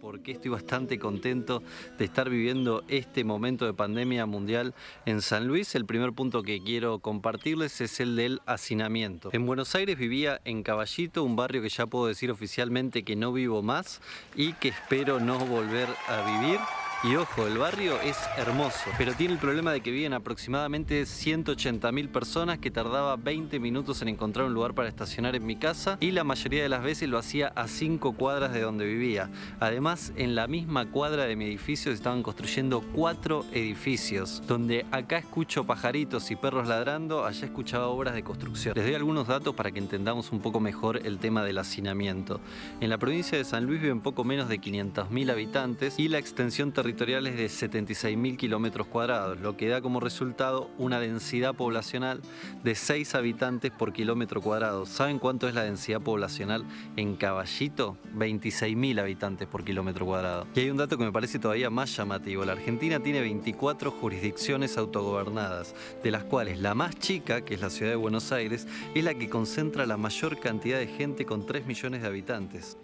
porque estoy bastante contento de estar viviendo este momento de pandemia mundial en San Luis. El primer punto que quiero compartirles es el del hacinamiento. En Buenos Aires vivía en Caballito, un barrio que ya puedo decir oficialmente que no vivo más y que espero no volver a vivir. Y ojo, el barrio es hermoso, pero tiene el problema de que viven aproximadamente 180.000 personas que tardaba 20 minutos en encontrar un lugar para estacionar en mi casa y la mayoría de las veces lo hacía a 5 cuadras de donde vivía. Además, en la misma cuadra de mi edificio se estaban construyendo cuatro edificios, donde acá escucho pajaritos y perros ladrando, allá escuchaba obras de construcción. Les doy algunos datos para que entendamos un poco mejor el tema del hacinamiento. En la provincia de San Luis viven poco menos de 500.000 habitantes y la extensión territorial territoriales de 76.000 kilómetros cuadrados, lo que da como resultado una densidad poblacional de 6 habitantes por kilómetro cuadrado. ¿Saben cuánto es la densidad poblacional en Caballito? 26.000 habitantes por kilómetro cuadrado. Y hay un dato que me parece todavía más llamativo. La Argentina tiene 24 jurisdicciones autogobernadas, de las cuales la más chica, que es la ciudad de Buenos Aires, es la que concentra la mayor cantidad de gente con 3 millones de habitantes.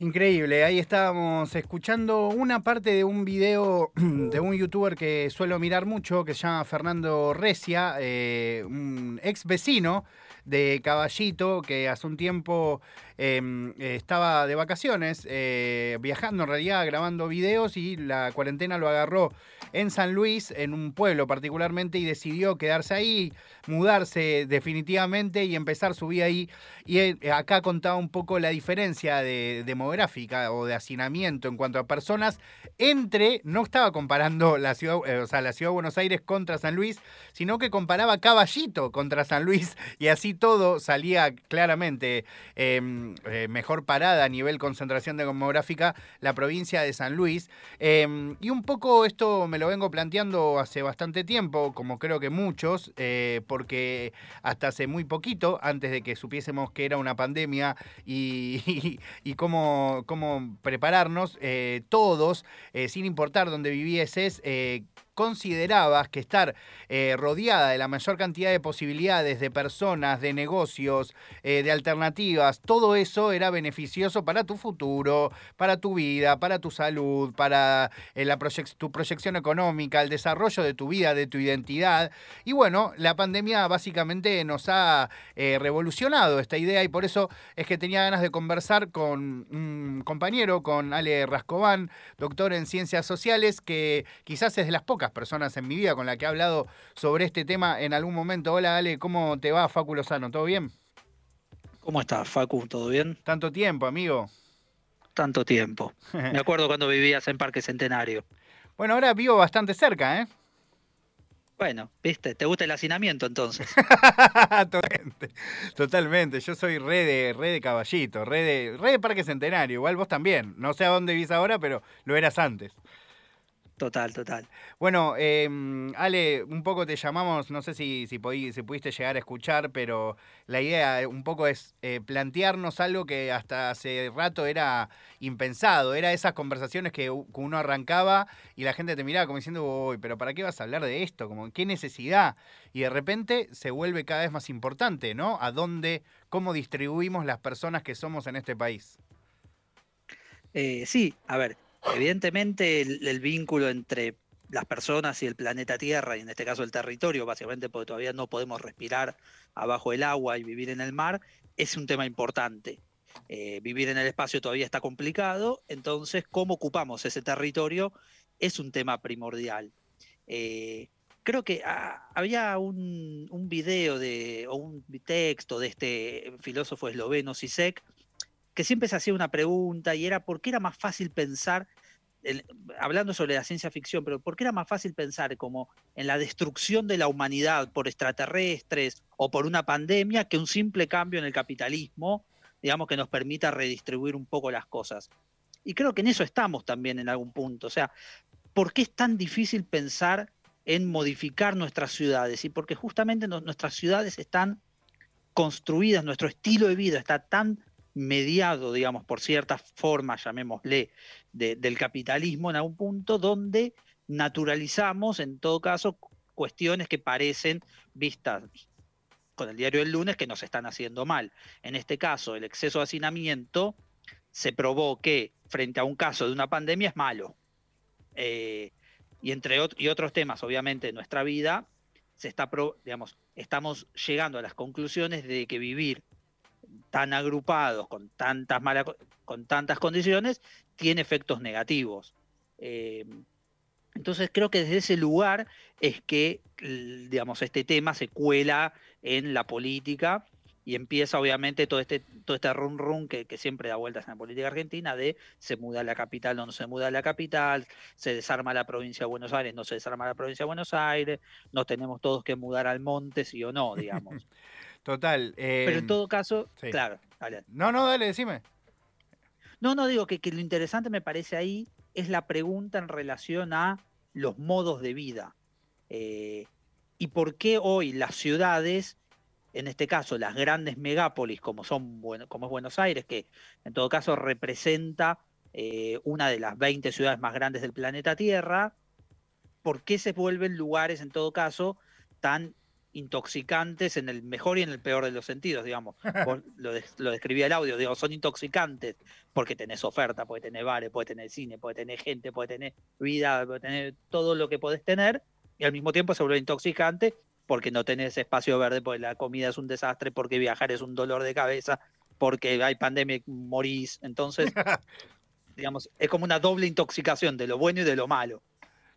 Increíble, ahí estábamos escuchando una parte de un video de un youtuber que suelo mirar mucho, que se llama Fernando Recia, eh, un ex vecino de Caballito, que hace un tiempo em, estaba de vacaciones, eh, viajando en realidad, grabando videos y la cuarentena lo agarró en San Luis, en un pueblo particularmente, y decidió quedarse ahí, mudarse definitivamente y empezar su vida ahí. Y acá contaba un poco la diferencia de, demográfica o de hacinamiento en cuanto a personas entre, no estaba comparando la ciudad, eh, o sea, la ciudad de Buenos Aires contra San Luis, sino que comparaba Caballito contra San Luis y así todo salía claramente em, eh, mejor parada a nivel concentración demográfica la provincia de San Luis. Em, y un poco esto me lo vengo planteando hace bastante tiempo, como creo que muchos, eh, porque hasta hace muy poquito, antes de que supiésemos que era una pandemia y, cómo, cómo, prepararnos, eh, todos, eh, sin importar dónde vivieses, considerabas que estar eh, rodeada de la mayor cantidad de posibilidades de personas, de negocios, eh, de alternativas, todo eso era beneficioso para tu futuro, para tu vida, para tu salud, para eh, la tu proyección económica, el desarrollo de tu vida, de tu identidad. Y bueno, la pandemia básicamente nos ha revolucionado esta idea y por eso es que tenía ganas de conversar con un compañero, con Ale Rascobán, doctor en ciencias sociales, que quizás es de las pocas personas en mi vida con la que he hablado sobre este tema en algún momento. Hola Ale, ¿cómo te va Facu Lozano? ¿Todo bien? ¿Cómo estás Facu? ¿Todo bien? Tanto tiempo, amigo. Tanto tiempo. Me acuerdo cuando vivías en Parque Centenario. Bueno, ahora vivo bastante cerca, ¿eh? Bueno, viste, ¿te gusta el hacinamiento entonces? totalmente, totalmente, yo soy re de, re de caballito, re de, re de Parque Centenario, igual vos también. No sé a dónde vivís ahora, pero lo eras antes. Total, total. Bueno, em, Ale, un poco te llamamos, no sé si, si, pudiste llegar a escuchar, pero la idea un poco es eh, plantearnos algo que hasta hace rato era impensado, era esas conversaciones que uno arrancaba y la gente te miraba como diciendo, uy, pero ¿para qué vas a hablar de esto? Como, ¿Qué necesidad? Y de repente se vuelve cada vez más importante, ¿no? A dónde, cómo distribuimos las personas que somos en este país. Eh, sí, a ver, Evidentemente el, vínculo entre las personas y el planeta Tierra, y en este caso el territorio, básicamente porque todavía no podemos respirar abajo el agua y vivir en el mar, es un tema importante. Eh, vivir en el espacio todavía está complicado, entonces cómo ocupamos ese territorio es un tema primordial. Eh, creo que ah, había un, un, video de, o un texto de este filósofo esloveno Sisek que siempre se hacía una pregunta y era por qué era más fácil pensar, hablando sobre la ciencia ficción, pero por qué era más fácil pensar como en la destrucción de la humanidad por extraterrestres o por una pandemia que un simple cambio en el capitalismo, digamos, que nos permita redistribuir un poco las cosas. Y creo que en eso estamos también en algún punto. O sea, ¿por qué es tan difícil pensar en modificar nuestras ciudades? Y porque justamente nuestras ciudades están construidas, nuestro estilo de vida está tan mediado, digamos, por cierta forma, llamémosle, del capitalismo en algún punto, donde naturalizamos, en todo caso, cuestiones que parecen vistas con el diario del lunes que nos están haciendo mal. En este caso, el exceso de hacinamiento se probó que frente a un caso de una pandemia es malo. Eh, y entre y otros temas, obviamente, en nuestra vida, se está digamos, estamos llegando a las conclusiones de que vivir tan agrupados, con tantas, malas, con tantas condiciones, tiene efectos negativos. Eh, entonces creo que desde ese lugar es que, digamos, este tema se cuela en la política y empieza obviamente todo este, todo este run run que, siempre da vueltas en la política argentina de se muda la capital o no se muda la capital, se desarma la provincia de Buenos Aires, no se desarma la provincia de Buenos Aires, nos tenemos todos que mudar al monte, sí o no, digamos. Total. Pero en em, todo caso, claro, dale. No, no, dale, decime. No, no, digo que, que lo interesante me parece ahí es la pregunta en relación a los modos de vida. Eh, y por qué hoy las ciudades, en este caso las grandes megápolis como, son, como es Buenos Aires, que en todo caso representa eh, una de las 20 ciudades más grandes del planeta Tierra, ¿por qué se vuelven lugares en todo caso tan intoxicantes en el mejor y en el peor de los sentidos, digamos. lo, lo, describía el audio, digo, son intoxicantes porque tenés oferta, puede tener bares, puede tener cine, puede tener gente, puede tener vida, puede tener todo lo que podés tener, y al mismo tiempo se vuelve intoxicante porque no tenés espacio verde, porque la comida es un desastre, porque viajar es un dolor de cabeza, porque hay pandemia y morís. Entonces, digamos, es como una doble intoxicación de lo bueno y de lo malo.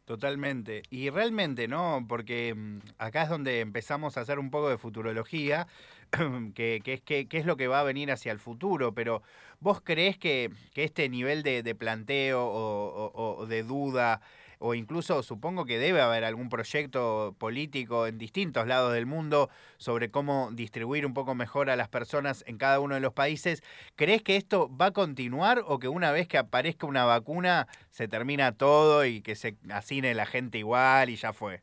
Totalmente. Y realmente, ¿no? Porque mm, acá es donde empezamos a hacer un poco de futurología, que, que, es lo que va a venir hacia el futuro, pero ¿vos crees que, este nivel de, planteo o, de duda o incluso supongo que debe haber algún proyecto político en distintos lados del mundo sobre cómo distribuir un poco mejor a las personas en cada uno de los países. ¿Crees que esto va a continuar o que una vez que aparezca una vacuna se termina todo y que se asine la gente igual y ya fue?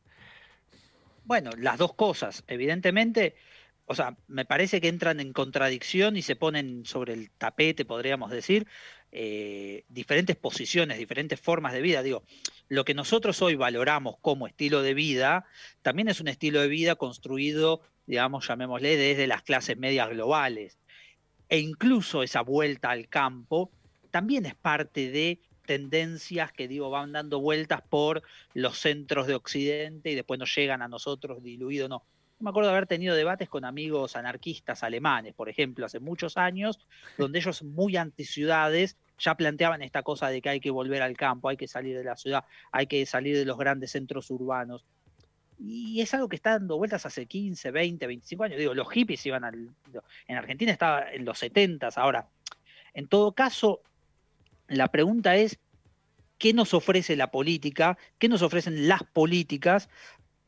Bueno, las dos cosas. Evidentemente, o sea, me parece que entran en contradicción y se ponen sobre el tapete, podríamos decir, eh, diferentes posiciones, diferentes formas de vida. Digo, lo que nosotros hoy valoramos como estilo de vida, también es un estilo de vida construido, digamos, llamémosle, desde las clases medias globales. E incluso esa vuelta al campo también es parte de tendencias que digo van dando vueltas por los centros de Occidente y después nos llegan a nosotros diluidos, no. Me acuerdo de haber tenido debates con amigos anarquistas alemanes, por ejemplo, hace muchos años, donde ellos muy anticiudades ya planteaban esta cosa de que hay que volver al campo, hay que salir de la ciudad, hay que salir de los grandes centros urbanos. Y es algo que está dando vueltas hace 15, 20, 25 años. Digo, los hippies iban al... En Argentina estaba en los 70 ahora. En todo caso, la pregunta es, ¿qué nos ofrece la política? ¿Qué nos ofrecen las políticas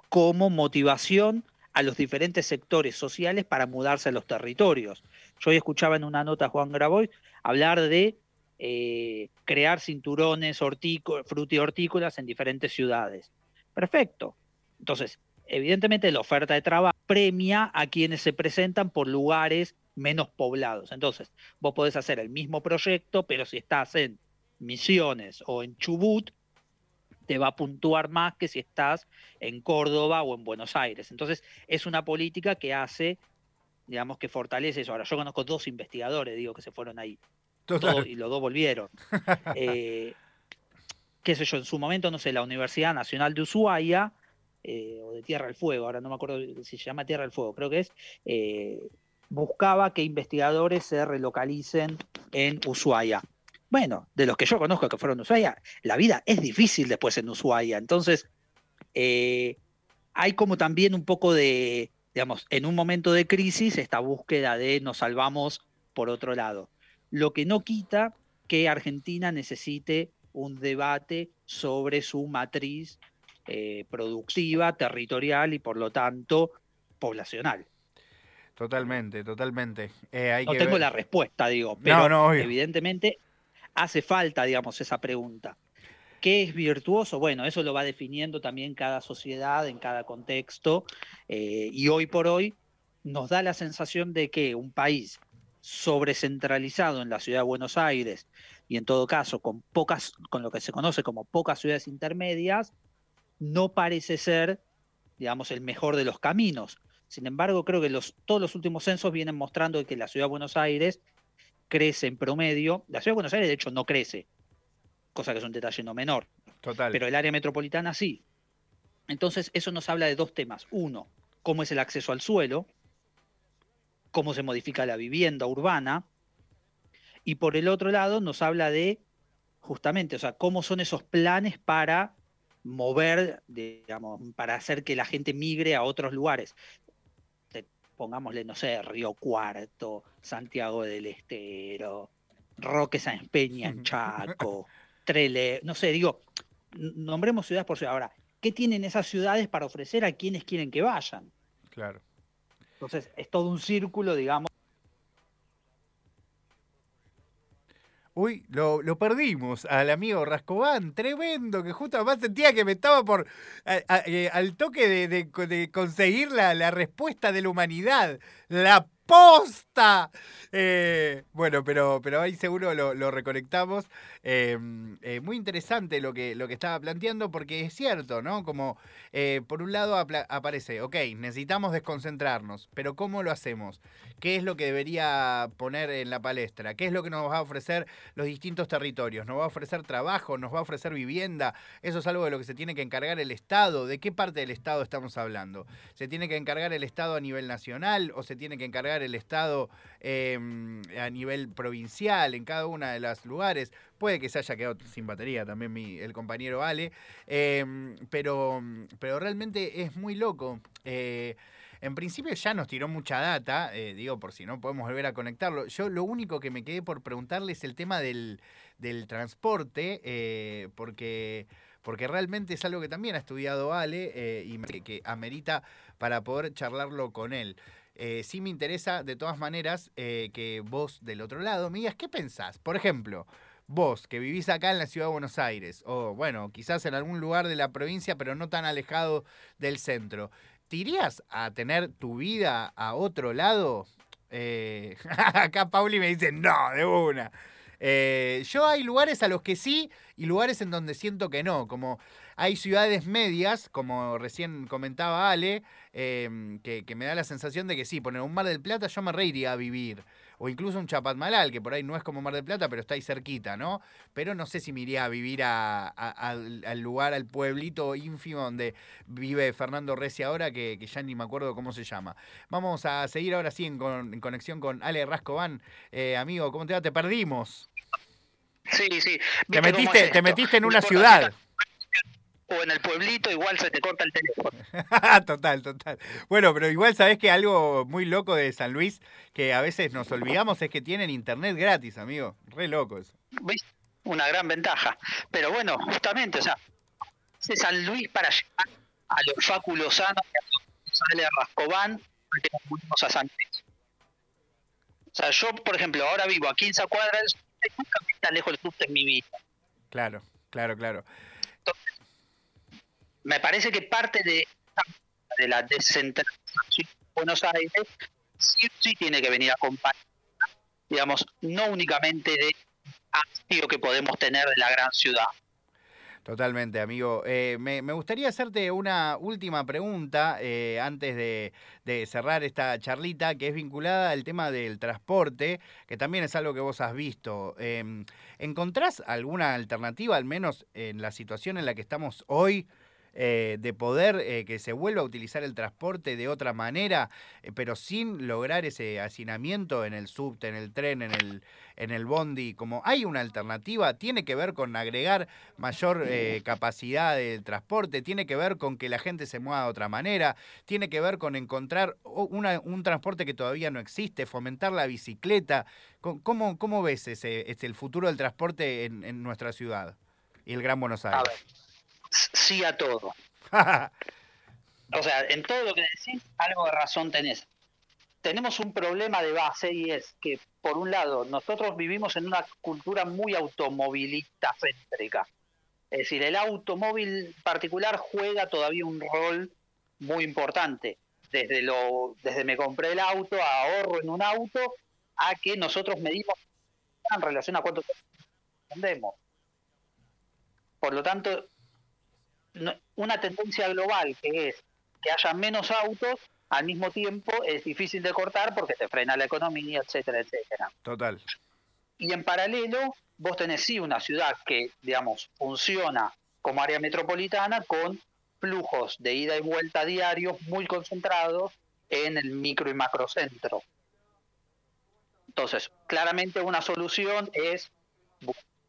como motivación a los diferentes sectores sociales para mudarse a los territorios. Yo hoy escuchaba en una nota a Juan Graboy hablar de eh, crear cinturones frutihortícolas en diferentes ciudades. Perfecto. Entonces, evidentemente la oferta de trabajo premia a quienes se presentan por lugares menos poblados. Entonces, vos podés hacer el mismo proyecto, pero si estás en Misiones o en Chubut, te va a puntuar más que si estás en Córdoba o en Buenos Aires. Entonces, es una política que hace, digamos, que fortalece eso. Ahora, yo conozco dos investigadores, digo, que se fueron ahí. Y los dos volvieron. eh, qué sé yo, en su momento, no sé, la Universidad Nacional de Ushuaia, eh, o de Tierra del Fuego, ahora no me acuerdo si se llama Tierra del Fuego, creo que es, eh, buscaba que investigadores se relocalicen en Ushuaia bueno, de los que yo conozco que fueron de Ushuaia, la vida es difícil después en Ushuaia. Entonces, eh, hay como también un poco de, digamos, en un momento de crisis, esta búsqueda de nos salvamos por otro lado. Lo que no quita que Argentina necesite un debate sobre su matriz eh, productiva, territorial y por lo tanto poblacional. Totalmente, totalmente. Eh, no tengo la respuesta, digo, pero evidentemente hace falta, digamos, esa pregunta. ¿Qué es virtuoso? Bueno, eso lo va definiendo también cada sociedad, en cada contexto, eh, y hoy por hoy nos da la sensación de que un país sobrecentralizado en la ciudad de Buenos Aires y en todo caso con pocas, con lo que se conoce como pocas ciudades intermedias, no parece ser, digamos, el mejor de los caminos. Sin embargo, creo que los, todos los últimos censos vienen mostrando que la ciudad de Buenos Aires crece en promedio. La ciudad de Buenos Aires, de hecho, no crece, cosa que es un detalle no menor. Total. Pero el área metropolitana sí. Entonces, eso nos habla de dos temas. Uno, cómo es el acceso al suelo, cómo se modifica la vivienda urbana. Y por el otro lado, nos habla de justamente, o sea, cómo son esos planes para mover, digamos, para hacer que la gente migre a otros lugares. Pongámosle, no sé, Río Cuarto, Santiago del Estero, Roque San Peña en Chaco, Trele, no sé, digo, nombremos ciudades por ciudad. Ahora, ¿qué tienen esas ciudades para ofrecer a quienes quieren que vayan? Claro. Entonces, es todo un círculo, digamos. Uy, lo, perdimos al amigo Rascobán, tremendo, que justo además sentía que me estaba por eh, al toque de, conseguir la, la, respuesta de la humanidad, la posta. Eh, bueno, pero, pero ahí seguro lo, reconectamos. Em, eh, muy interesante lo que, lo que estaba planteando, porque es cierto, ¿no? Como eh, por un lado aparece, ok, necesitamos desconcentrarnos, pero ¿cómo lo hacemos? ¿Qué es lo que debería poner en la palestra? ¿Qué es lo que nos va a ofrecer los distintos territorios? ¿Nos va a ofrecer trabajo? ¿Nos va a ofrecer vivienda? Eso es algo de lo que se tiene que encargar el Estado. ¿De qué parte del Estado estamos hablando? ¿Se tiene que encargar el Estado a nivel nacional o se tiene que encargar el Estado em, a nivel provincial en cada uno de los lugares. Puede que se haya quedado sin batería también mi, el compañero Ale, em, pero, pero realmente es muy loco. Eh, en principio ya nos tiró mucha data, eh, digo, por si no podemos volver a conectarlo. Yo lo único que me quedé por preguntarle es el tema del, transporte, eh, porque, porque realmente es algo que también ha estudiado Ale y que amerita para poder charlarlo con él. Eh, sí me interesa de todas maneras eh, que vos del otro lado me digas qué pensás. Por ejemplo, vos que vivís acá en la ciudad de Buenos Aires, o bueno, quizás en algún lugar de la provincia, pero no tan alejado del centro, ¿te irías a tener tu vida a otro lado? Eh, acá Pauli me dice, no, de una. Yo hay lugares a los que sí y lugares en donde siento que no, como hay ciudades medias, como recién comentaba Ale, em, que, me da la sensación de que sí, poner un Mar del Plata yo me reiría a vivir. O incluso un Chapatmalal, que por ahí no es como Mar del Plata, pero está ahí cerquita, ¿no? Pero no sé si me iría a vivir al lugar, al pueblito ínfimo donde vive Fernando Reci ahora, que, ya ni me acuerdo cómo se llama. Vamos a seguir ahora sí en, conexión con Ale Rascoban. Eh, amigo, ¿cómo te va? Te perdimos. Sí, sí. Te metiste, te metiste en una ciudad o en el pueblito, igual se te corta el teléfono. total, total. Bueno, pero igual sabes que algo muy loco de San Luis, que a veces nos olvidamos, es que tienen internet gratis, amigo. Re locos. Una gran ventaja. Pero bueno, justamente, o sea, de San Luis para llegar a los fáculos sanos, sale a Rascobán, que nos a San Luis. O sea, yo, por ejemplo, ahora vivo a 15 cuadras, nunca tan lejos del en mi vida. Claro, claro, claro me parece que parte de, de la descentralización de Buenos Aires sí, sí tiene que venir a acompañar, digamos, no únicamente de hastío que podemos tener de la gran ciudad. Totalmente, amigo. Eh, me, gustaría hacerte una última pregunta eh, antes de, cerrar esta charlita, que es vinculada al tema del transporte, que también es algo que vos has visto. Em, ¿Encontrás alguna alternativa, al menos en la situación en la que estamos hoy, eh, de poder eh, que se vuelva a utilizar el transporte de otra manera, eh, pero sin lograr ese hacinamiento en el subte, en el tren, en el, en el bondi, como hay una alternativa, tiene que ver con agregar mayor capacidad del transporte, tiene que ver con que la gente se mueva de otra manera, tiene que ver con encontrar un transporte que todavía no existe, fomentar la bicicleta. ¿Cómo, cómo ves ese, este, el futuro del transporte en, en nuestra ciudad y el Gran Buenos Aires? Sí a todo. o sea, en todo lo que decís, algo de razón tenés. Tenemos un problema de base y es que, por un lado, nosotros vivimos en una cultura muy automovilista céntrica. Es decir, el automóvil particular juega todavía un rol muy importante. Desde, lo, desde me compré el auto, a ahorro en un auto, a que nosotros medimos en relación a cuánto vendemos. Por lo tanto, una tendencia global que es que haya menos autos, al mismo tiempo es difícil de cortar porque te frena la economía, etcétera, etcétera. Total. Y en paralelo, vos tenés sí una ciudad que, digamos, funciona como área metropolitana con flujos de ida y vuelta diarios muy concentrados en el micro y macrocentro. Entonces, claramente una solución es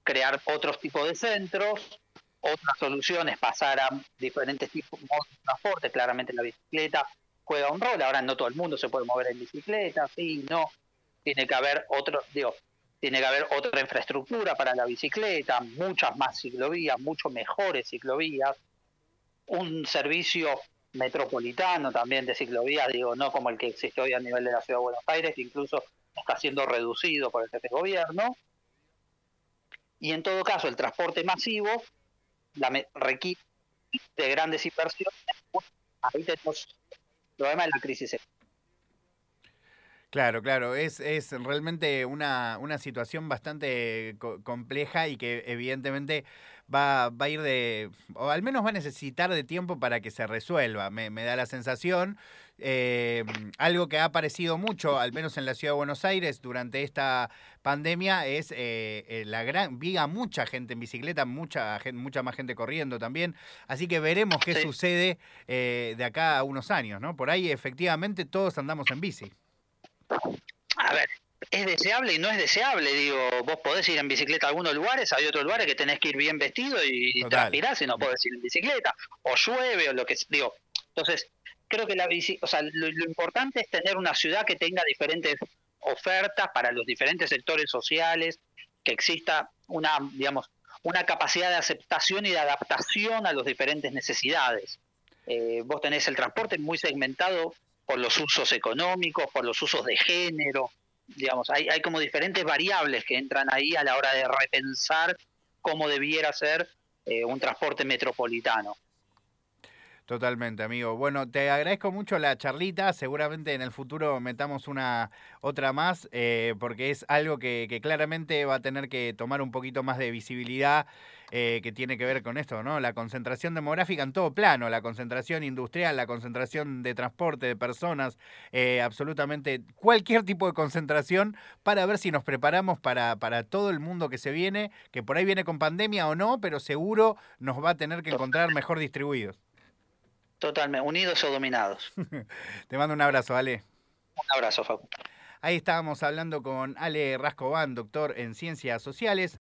crear otros tipos de centros, otra solución es pasar a diferentes tipos de transporte, claramente la bicicleta juega un rol, ahora no todo el mundo se puede mover en bicicleta, sí, no, tiene que haber otro, digo, tiene que haber otra infraestructura para la bicicleta, muchas más ciclovías, mucho mejores ciclovías, un servicio metropolitano también de ciclovías, digo, no como el que existe hoy a nivel de la Ciudad de Buenos Aires, que incluso está siendo reducido por el gobierno. Y en todo caso, el transporte masivo la, requiere de grandes inversiones. Ahí tenemos el problema de la crisis. Claro, claro, es, es realmente una, una situación bastante compleja y que evidentemente va, va, a ir de, o al menos va a necesitar de tiempo para que se resuelva, me, me da la sensación. Eh, algo que ha aparecido mucho, al menos en la ciudad de Buenos Aires, durante esta pandemia, es eh, eh, la gran. Vi a mucha gente en bicicleta, mucha, mucha más gente corriendo también. Así que veremos qué sucede de acá a unos años, ¿no? Por ahí, efectivamente, todos andamos en bici. A ver, es deseable y no es deseable. Digo, vos podés ir en bicicleta a algunos lugares, hay otros lugares que tenés que ir bien vestido y transpirás y no podés ir en bicicleta. O llueve o lo que digo. Entonces, creo que la o sea, lo, importante es tener una ciudad que tenga diferentes ofertas para los diferentes sectores sociales, que exista una, digamos, una capacidad de aceptación y de adaptación a las diferentes necesidades. Eh, vos tenés el transporte muy segmentado por los usos económicos, por los usos de género, digamos, hay, hay como diferentes variables que entran ahí a la hora de repensar cómo debiera ser eh, un transporte metropolitano. Totalmente, amigo. Bueno, te agradezco mucho la charlita. Seguramente en el futuro metamos una otra más, eh, porque es algo que, claramente va a tener que tomar un poquito más de visibilidad, eh, que tiene que ver con esto, ¿no? La concentración demográfica en todo plano, la concentración industrial, la concentración de transporte de personas, eh, absolutamente cualquier tipo de concentración para ver si nos preparamos para, para todo el mundo que se viene, que por ahí viene con pandemia o no, pero seguro nos va a tener que encontrar mejor distribuidos. Totalmente, unidos o dominados. Te mando un abrazo, Ale. Un abrazo, Facu. Ahí estábamos hablando con Ale Rascobán, doctor en ciencias sociales.